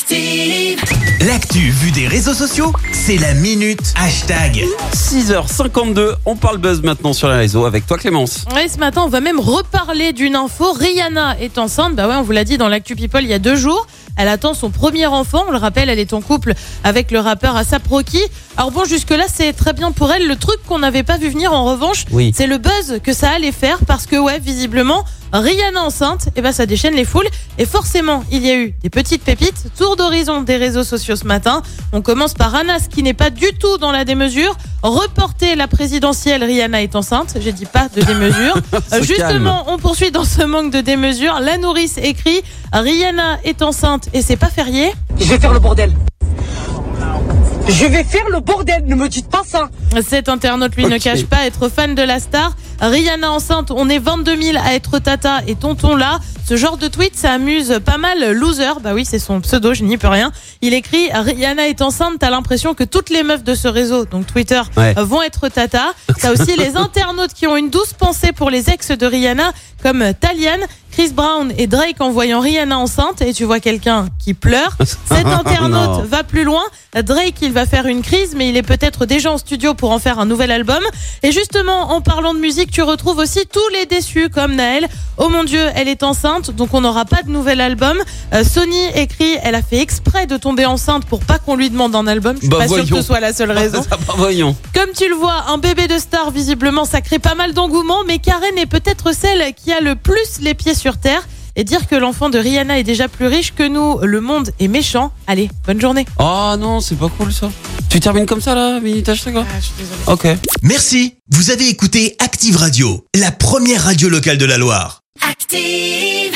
Active. L'actu vue des réseaux sociaux, c'est la minute hashtag. 6h52, on parle buzz maintenant sur les réseaux avec toi Clémence. Ouais, ce matin, on va même reparler d'une info. Rihanna est enceinte. Bah ouais, on vous l'a dit dans l'actu People il y a deux jours. Elle attend son premier enfant. On le rappelle, elle est en couple avec le rappeur Asap Rocky. Alors bon, jusque-là, c'est très bien pour elle. Le truc qu'on n'avait pas vu venir, en revanche, Oui. c'est le buzz que ça allait faire parce que, ouais, visiblement, Rihanna enceinte, et ben ça déchaîne les foules. Et forcément, il y a eu des petites pépites. Tour d'horizon des réseaux sociaux ce matin. On commence par Anas qui n'est pas du tout dans la démesure. Reporter la présidentielle, Rihanna est enceinte. J'ai dit pas de démesure. Justement, on poursuit dans ce manque de démesure. La nourrice écrit Rihanna est enceinte et c'est pas férié. Je vais faire le bordel. Je vais faire le bordel, ne me dites pas ça. Cet internaute, lui, ne cache pas être fan de la star. Rihanna enceinte, on est 22 000 à être tata et tonton là. Ce genre de tweet, ça amuse pas mal Loser. Bah oui, c'est son pseudo, je n'y peux rien. Il écrit Rihanna est enceinte, t'as l'impression que toutes les meufs de ce réseau, donc Twitter, Ouais. vont être tata. T'as aussi les internautes qui ont une douce pensée pour les ex de Rihanna, comme Talian, Chris Brown et Drake en voyant Rihanna enceinte. Et tu vois quelqu'un qui pleure. Cet internaute va plus loin. Drake, il va faire une crise, mais il est peut-être déjà en studio pour en faire un nouvel album. Et justement, en parlant de musique, tu retrouves aussi tous les déçus comme Naël. Oh mon Dieu, elle est enceinte, donc on n'aura pas de nouvel album. Euh, Sony écrit, elle a fait exprès de tomber enceinte pour pas qu'on lui demande un album. Je suis Bah, pas sûre que ce soit la seule raison. Ça va, voyons. Comme tu le vois, un bébé de star, visiblement, ça crée pas mal d'engouement, mais Karen est peut-être celle qui a le plus les pieds sur terre. Et dire que l'enfant de Rihanna est déjà plus riche que nous, le monde est méchant. Allez, bonne journée. Oh non, c'est pas cool ça. Tu termines comme ça là, minute hashtag quoi je suis désolée. Ok. Merci, vous avez écouté Active Radio, la première radio locale de la Loire. Active.